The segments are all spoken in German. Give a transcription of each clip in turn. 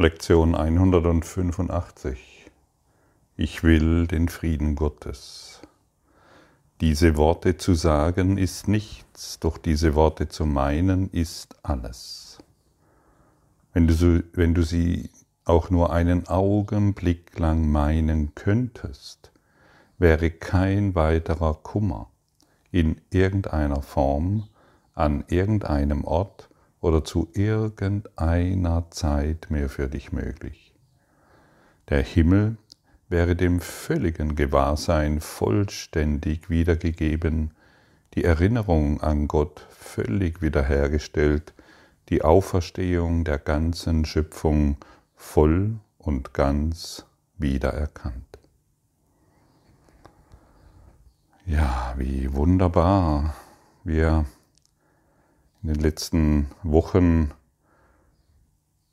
Lektion 185. Ich will den Frieden Gottes. Diese Worte zu sagen ist nichts, doch diese Worte zu meinen ist alles. Wenn du, wenn du sie auch nur einen Augenblick lang meinen könntest, wäre kein weiterer Kummer in irgendeiner Form, an irgendeinem Ort oder zu irgendeiner Zeit mehr für dich möglich. Der Himmel wäre dem völligen Gewahrsein vollständig wiedergegeben, die Erinnerung an Gott völlig wiederhergestellt, die Auferstehung der ganzen Schöpfung voll und ganz wiedererkannt. Ja, wie wunderbar wir in den letzten Wochen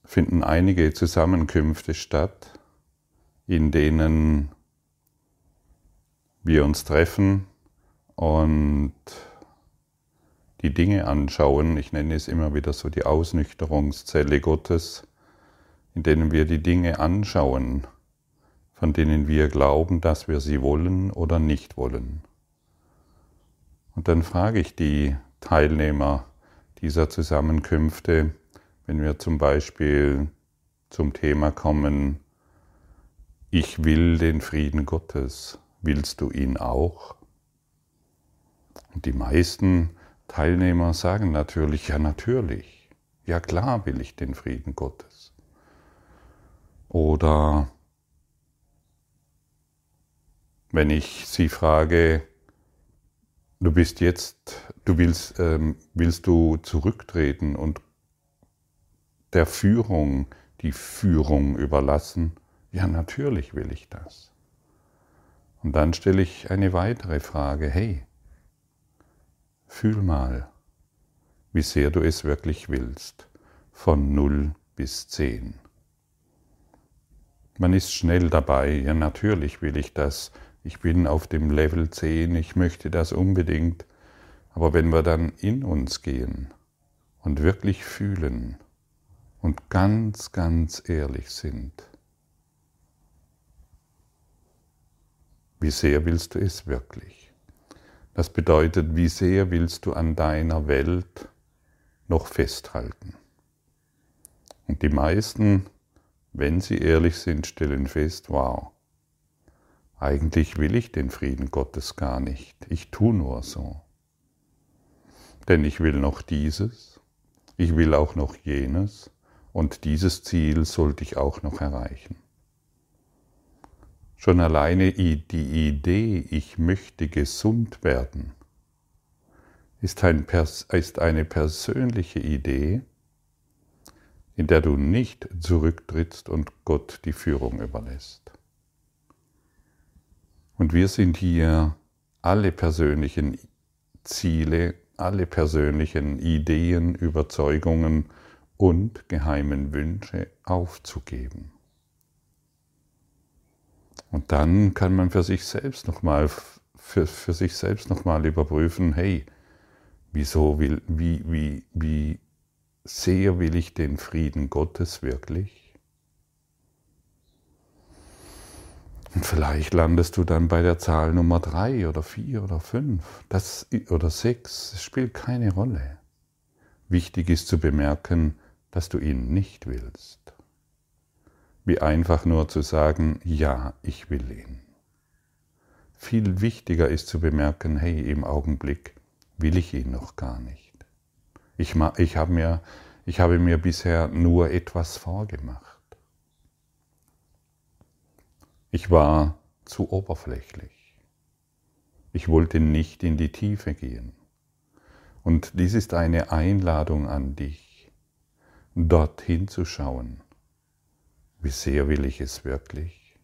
finden einige Zusammenkünfte statt, in denen wir uns treffen und die Dinge anschauen. Ich nenne es immer wieder so die Ausnüchterungszelle Gottes, in denen wir die Dinge anschauen, von denen wir glauben, dass wir sie wollen oder nicht wollen. Und dann frage ich die Teilnehmer, dieser Zusammenkünfte, wenn wir zum Beispiel zum Thema kommen, ich will den Frieden Gottes, willst du ihn auch? Und die meisten Teilnehmer sagen natürlich, ja natürlich, ja klar will ich den Frieden Gottes. Oder wenn ich sie frage, Du bist jetzt, du willst, ähm, willst du zurücktreten und der Führung die Führung überlassen? Ja, natürlich will ich das. Und dann stelle ich eine weitere Frage. Hey, fühl mal, wie sehr du es wirklich willst, von 0 bis 10. Man ist schnell dabei, ja natürlich will ich das, ich bin auf dem Level 10, ich möchte das unbedingt. Aber wenn wir dann in uns gehen und wirklich fühlen und ganz, ganz ehrlich sind, wie sehr willst du es wirklich? Das bedeutet, wie sehr willst du an deiner Welt noch festhalten? Und die meisten, wenn sie ehrlich sind, stellen fest, wow, eigentlich will ich den Frieden Gottes gar nicht. Ich tue nur so. Denn ich will noch dieses, ich will auch noch jenes und dieses Ziel sollte ich auch noch erreichen. Schon alleine die Idee, ich möchte gesund werden, ist, ein, ist eine persönliche Idee, in der du nicht zurücktrittst und Gott die Führung überlässt. Und wir sind hier alle persönlichen Ziele, alle persönlichen Ideen, Überzeugungen und geheimen Wünsche aufzugeben. Und dann kann man für sich selbst nochmal für, für sich selbst nochmal überprüfen, hey, wieso will, wie, wie, wie sehr will ich den Frieden Gottes wirklich? Und vielleicht landest du dann bei der Zahl Nummer drei oder vier oder fünf das, oder sechs. Es spielt keine Rolle. Wichtig ist zu bemerken, dass du ihn nicht willst. Wie einfach nur zu sagen, ja, ich will ihn. Viel wichtiger ist zu bemerken, hey, im Augenblick will ich ihn noch gar nicht. Ich, ich, habe, mir, ich habe mir bisher nur etwas vorgemacht. Ich war zu oberflächlich. Ich wollte nicht in die Tiefe gehen. Und dies ist eine Einladung an dich, dorthin zu schauen. Wie sehr will ich es wirklich?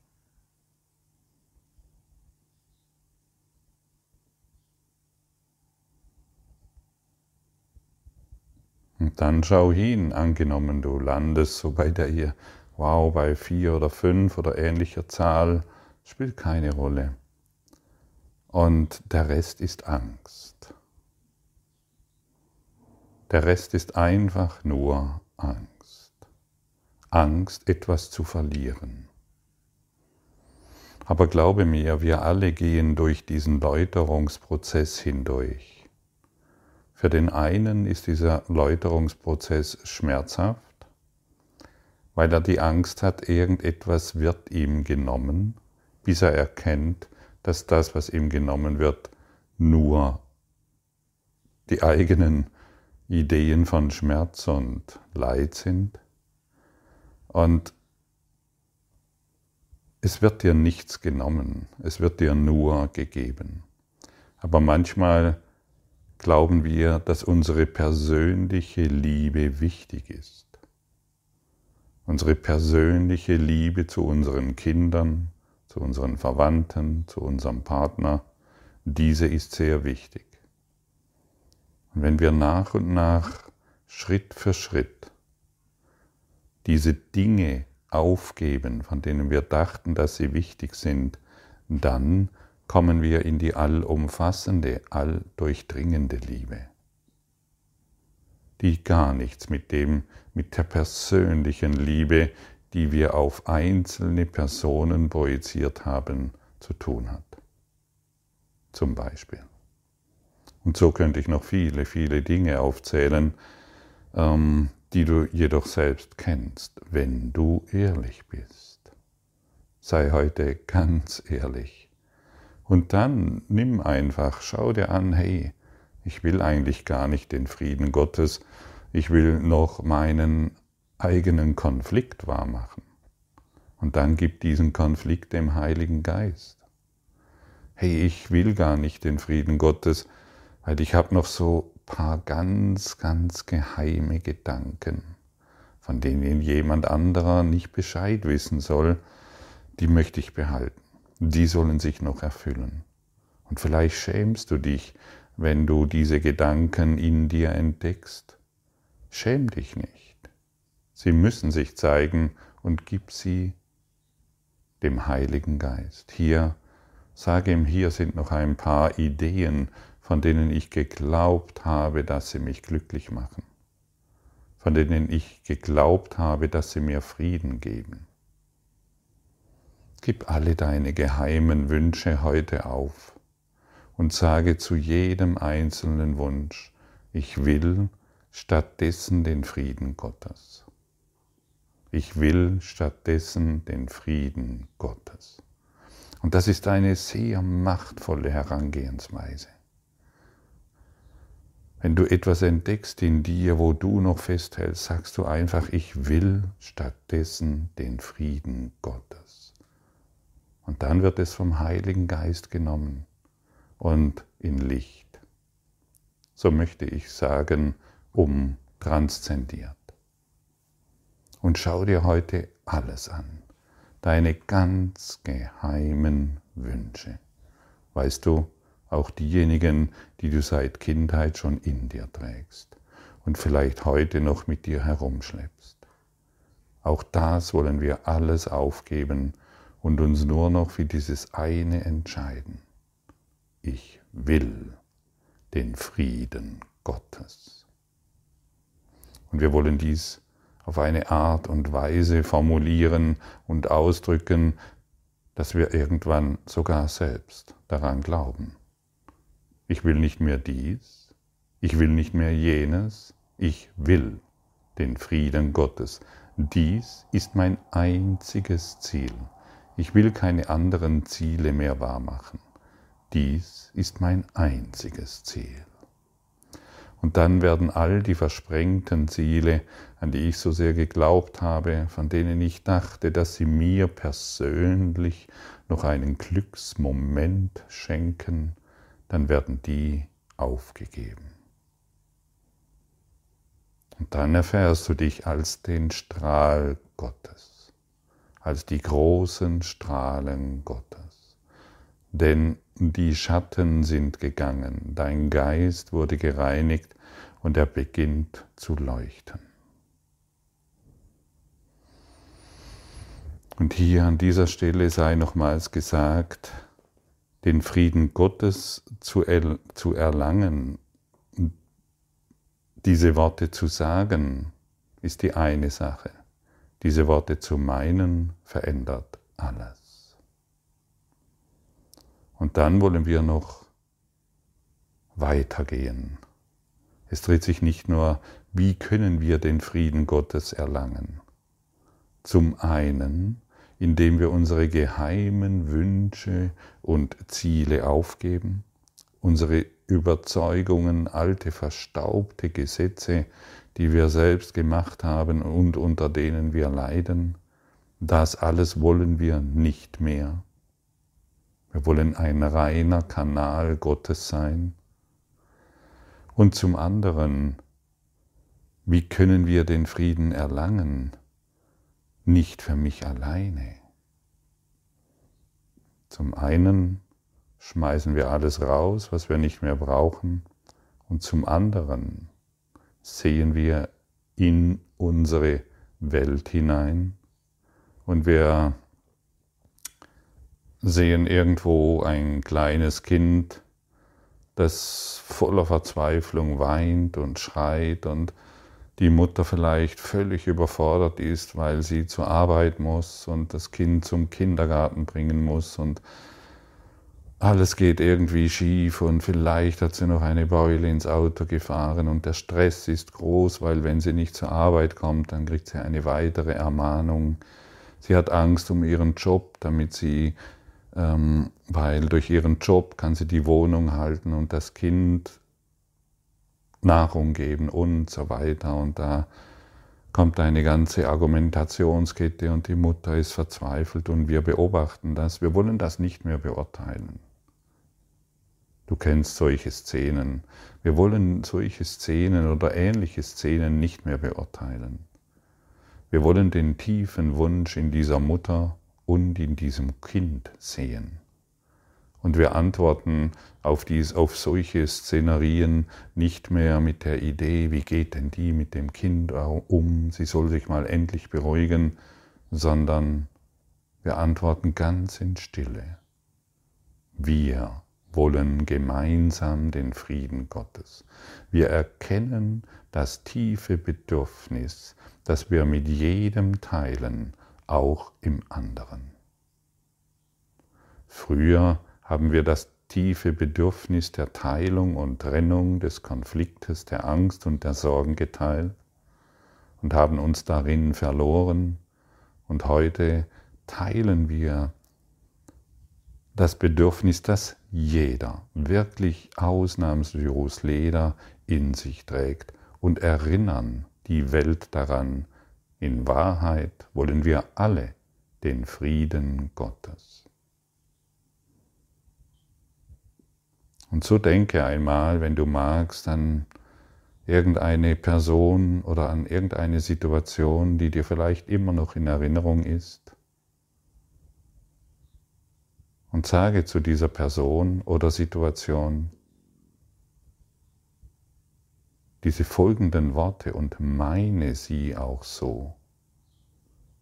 Und dann schau hin, angenommen du landest so bei der wow, bei vier oder fünf oder ähnlicher Zahl, spielt keine Rolle. Und der Rest ist Angst. Der Rest ist einfach nur Angst. Angst, etwas zu verlieren. Aber glaube mir, wir alle gehen durch diesen Läuterungsprozess hindurch. Für den einen ist dieser Läuterungsprozess schmerzhaft, weil er die Angst hat, irgendetwas wird ihm genommen, bis er erkennt, dass das, was ihm genommen wird, nur die eigenen Ideen von Schmerz und Leid sind. Und es wird dir nichts genommen, es wird dir nur gegeben. Aber manchmal glauben wir, dass unsere persönliche Liebe wichtig ist. Unsere persönliche Liebe zu unseren Kindern, zu unseren Verwandten, zu unserem Partner, diese ist sehr wichtig. Und wenn wir nach und nach, Schritt für Schritt, diese Dinge aufgeben, von denen wir dachten, dass sie wichtig sind, dann kommen wir in die allumfassende, alldurchdringende Liebe, die gar nichts mit dem, mit der persönlichen Liebe, die wir auf einzelne Personen projiziert haben, zu tun hat. Zum Beispiel. Und so könnte ich noch viele, viele Dinge aufzählen, ähm, die du jedoch selbst kennst, wenn du ehrlich bist. Sei heute ganz ehrlich. Und dann nimm einfach, schau dir an, hey, ich will eigentlich gar nicht den Frieden Gottes, ich will noch meinen eigenen Konflikt wahrmachen. Und dann gib diesen Konflikt dem Heiligen Geist. Hey, ich will gar nicht den Frieden Gottes, weil ich habe noch so paar ganz, ganz geheime Gedanken, von denen jemand anderer nicht Bescheid wissen soll, die möchte ich behalten. Die sollen sich noch erfüllen. Und vielleicht schämst du dich, wenn du diese Gedanken in dir entdeckst. Schäm dich nicht. Sie müssen sich zeigen und gib sie dem Heiligen Geist. Hier, sage ihm, hier sind noch ein paar Ideen, von denen ich geglaubt habe, dass sie mich glücklich machen, von denen ich geglaubt habe, dass sie mir Frieden geben. Gib alle deine geheimen Wünsche heute auf und sage zu jedem einzelnen Wunsch, ich will stattdessen den Frieden Gottes. Ich will stattdessen den Frieden Gottes. Und das ist eine sehr machtvolle Herangehensweise. Wenn du etwas entdeckst in dir, wo du noch festhältst, sagst du einfach, ich will stattdessen den Frieden Gottes. Und dann wird es vom Heiligen Geist genommen und in Licht. So möchte ich sagen, umtranszendiert. Und schau dir heute alles an, deine ganz geheimen Wünsche. Weißt du, auch diejenigen, die du seit Kindheit schon in dir trägst und vielleicht heute noch mit dir herumschleppst. Auch das wollen wir alles aufgeben und uns nur noch für dieses eine entscheiden. Ich will den Frieden Gottes. Und wir wollen dies auf eine Art und Weise formulieren und ausdrücken, dass wir irgendwann sogar selbst daran glauben. Ich will nicht mehr dies, ich will nicht mehr jenes, ich will den Frieden Gottes. Dies ist mein einziges Ziel. Ich will keine anderen Ziele mehr wahrmachen. Dies ist mein einziges Ziel. Und dann werden all die versprengten Ziele, an die ich so sehr geglaubt habe, von denen ich dachte, dass sie mir persönlich noch einen Glücksmoment schenken, dann werden die aufgegeben. Und dann erfährst du dich als den Strahl Gottes, als die großen Strahlen Gottes. Denn die Schatten sind gegangen, dein Geist wurde gereinigt und er beginnt zu leuchten. Und hier an dieser Stelle sei nochmals gesagt, den Frieden Gottes zu, er, zu erlangen, diese Worte zu sagen, ist die eine Sache. Diese Worte zu meinen verändert alles. Und dann wollen wir noch weitergehen. Es dreht sich nicht nur, wie können wir den Frieden Gottes erlangen. Zum einen, indem wir unsere geheimen Wünsche und Ziele aufgeben, unsere Überzeugungen, alte verstaubte Gesetze, die wir selbst gemacht haben und unter denen wir leiden, das alles wollen wir nicht mehr. Wir wollen ein reiner Kanal Gottes sein. Und zum anderen, wie können wir den Frieden erlangen? nicht für mich alleine. Zum einen schmeißen wir alles raus, was wir nicht mehr brauchen, und zum anderen sehen wir in unsere Welt hinein und wir sehen irgendwo ein kleines Kind, das voller Verzweiflung weint und schreit und die Mutter vielleicht völlig überfordert ist, weil sie zur Arbeit muss und das Kind zum Kindergarten bringen muss und alles geht irgendwie schief und vielleicht hat sie noch eine Beule ins Auto gefahren und der Stress ist groß, weil wenn sie nicht zur Arbeit kommt, dann kriegt sie eine weitere Ermahnung. Sie hat Angst um ihren Job, damit sie, weil durch ihren Job kann sie die Wohnung halten und das Kind Nahrung geben und so weiter. Und da kommt eine ganze Argumentationskette und die Mutter ist verzweifelt und wir beobachten das. Wir wollen das nicht mehr beurteilen. Du kennst solche Szenen. Wir wollen solche Szenen oder ähnliche Szenen nicht mehr beurteilen. Wir wollen den tiefen Wunsch in dieser Mutter und in diesem Kind sehen. Und wir antworten auf, dies, auf solche Szenarien nicht mehr mit der Idee, wie geht denn die mit dem Kind um, sie soll sich mal endlich beruhigen, sondern wir antworten ganz in Stille. Wir wollen gemeinsam den Frieden Gottes. Wir erkennen das tiefe Bedürfnis, das wir mit jedem teilen, auch im anderen. Früher haben wir das tiefe Bedürfnis der Teilung und Trennung, des Konfliktes, der Angst und der Sorgen geteilt und haben uns darin verloren. Und heute teilen wir das Bedürfnis, das jeder, wirklich ausnahmslos Leder in sich trägt und erinnern die Welt daran, in Wahrheit wollen wir alle den Frieden Gottes. Und so denke einmal, wenn du magst, an irgendeine Person oder an irgendeine Situation, die dir vielleicht immer noch in Erinnerung ist. Und sage zu dieser Person oder Situation diese folgenden Worte und meine sie auch so.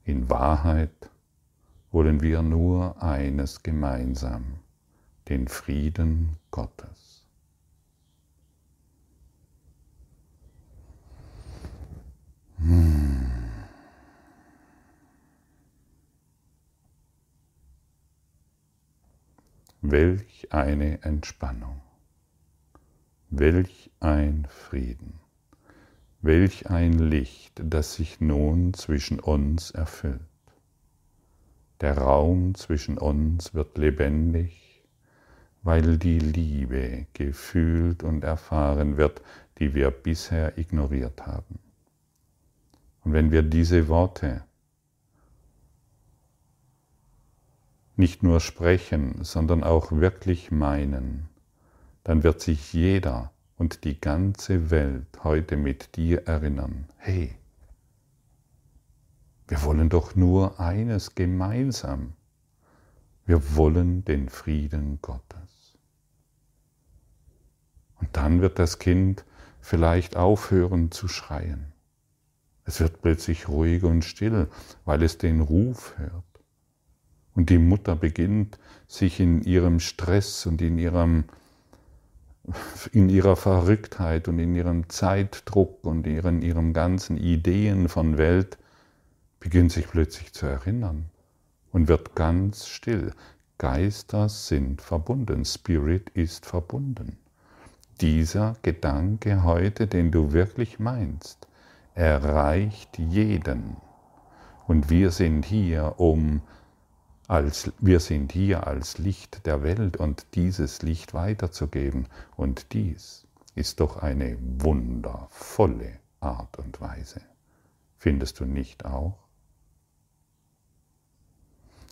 In Wahrheit wollen wir nur eines gemeinsam den Frieden Gottes. Hm. Welch eine Entspannung, welch ein Frieden, welch ein Licht, das sich nun zwischen uns erfüllt. Der Raum zwischen uns wird lebendig weil die Liebe gefühlt und erfahren wird, die wir bisher ignoriert haben. Und wenn wir diese Worte nicht nur sprechen, sondern auch wirklich meinen, dann wird sich jeder und die ganze Welt heute mit dir erinnern. Hey, wir wollen doch nur eines gemeinsam. Wir wollen den Frieden Gottes. Und dann wird das Kind vielleicht aufhören zu schreien. Es wird plötzlich ruhig und still, weil es den Ruf hört. Und die Mutter beginnt sich in ihrem Stress und in, ihrem, in ihrer Verrücktheit und in ihrem Zeitdruck und in ihren, ihrem ganzen Ideen von Welt beginnt sich plötzlich zu erinnern und wird ganz still. Geister sind verbunden, Spirit ist verbunden. Dieser Gedanke heute, den du wirklich meinst, erreicht jeden. Und wir sind hier, um als wir sind hier als Licht der Welt und dieses Licht weiterzugeben. Und dies ist doch eine wundervolle Art und Weise. Findest du nicht auch?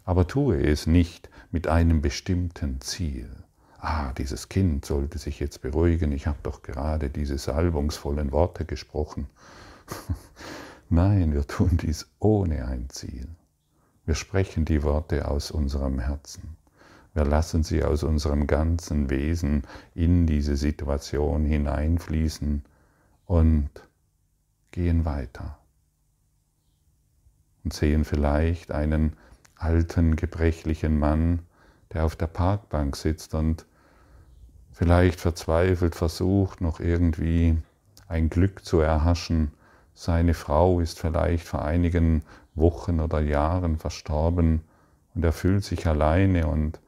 Aber tue es nicht mit einem bestimmten Ziel. Ah, dieses Kind sollte sich jetzt beruhigen, ich habe doch gerade diese salbungsvollen Worte gesprochen. Nein, wir tun dies ohne ein Ziel. Wir sprechen die Worte aus unserem Herzen. Wir lassen sie aus unserem ganzen Wesen in diese Situation hineinfließen und gehen weiter. Und sehen vielleicht einen alten, gebrechlichen Mann, der auf der Parkbank sitzt und vielleicht verzweifelt versucht, noch irgendwie ein Glück zu erhaschen. Seine Frau ist vielleicht vor einigen Wochen oder Jahren verstorben und er fühlt sich alleine und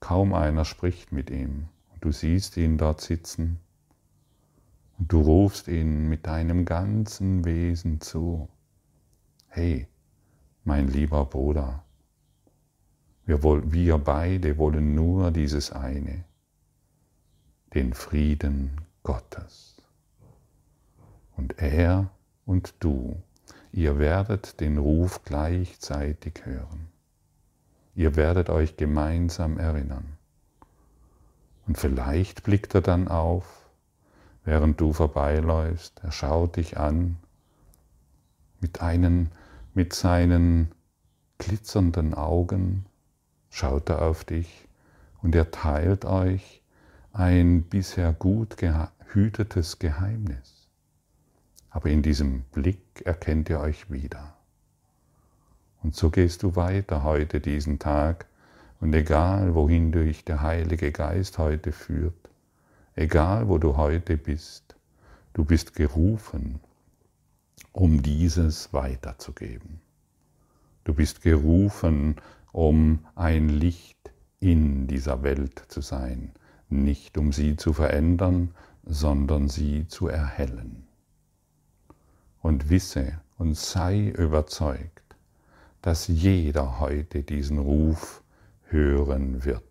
kaum einer spricht mit ihm. Und du siehst ihn dort sitzen und du rufst ihn mit deinem ganzen Wesen zu. Hey, mein lieber Bruder, wir, wir beide wollen nur dieses eine, den Frieden Gottes. Und er und du Ihr werdet den Ruf gleichzeitig hören. Ihr werdet euch gemeinsam erinnern. Und vielleicht blickt er dann auf, während du vorbeiläufst. Er schaut dich an mit, einen, mit seinen glitzernden Augen, schaut er auf dich und er teilt euch ein bisher gut gehütetes Geheimnis aber in diesem Blick erkennt ihr euch wieder. Und so gehst du weiter heute diesen Tag und egal wohin dich der Heilige Geist heute führt, egal wo du heute bist, du bist gerufen, um dieses weiterzugeben. Du bist gerufen, um ein Licht in dieser Welt zu sein, nicht um sie zu verändern, sondern sie zu erhellen und wisse und sei überzeugt, dass jeder heute diesen Ruf hören wird,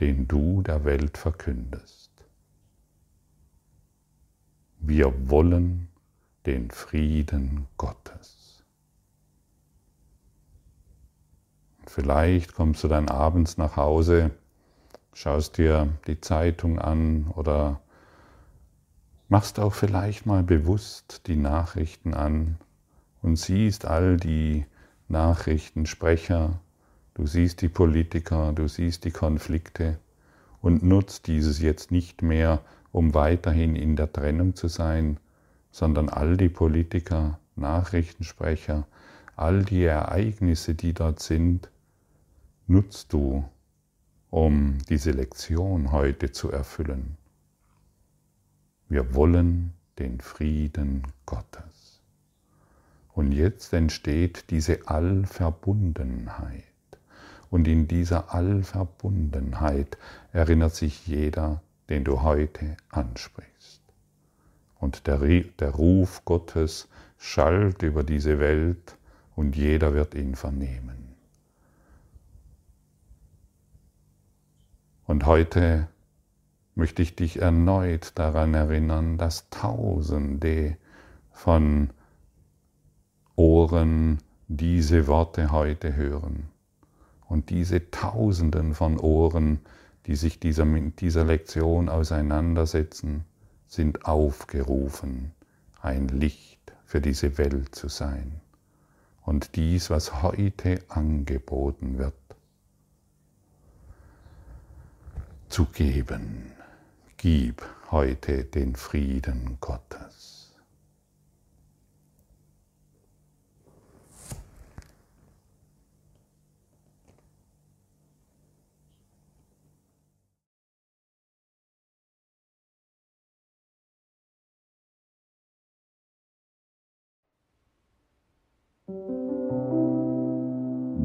den du der Welt verkündest. Wir wollen den Frieden Gottes. Vielleicht kommst du dann abends nach Hause, schaust dir die Zeitung an oder machst auch vielleicht mal bewusst die Nachrichten an und siehst all die Nachrichtensprecher, du siehst die Politiker, du siehst die Konflikte und nutzt dieses jetzt nicht mehr, um weiterhin in der Trennung zu sein, sondern all die Politiker, Nachrichtensprecher, all die Ereignisse, die dort sind, nutzt du, um diese Lektion heute zu erfüllen. Wir wollen den Frieden Gottes. Und jetzt entsteht diese Allverbundenheit. Und in dieser Allverbundenheit erinnert sich jeder, den du heute ansprichst. Und der, der Ruf Gottes schallt über diese Welt und jeder wird ihn vernehmen. Und heute möchte ich dich erneut daran erinnern, dass Tausende von Ohren diese Worte heute hören. Und diese Tausenden von Ohren, die sich dieser, mit dieser Lektion auseinandersetzen, sind aufgerufen, ein Licht für diese Welt zu sein. Und dies, was heute angeboten wird, zu geben. Gib heute den Frieden Gottes.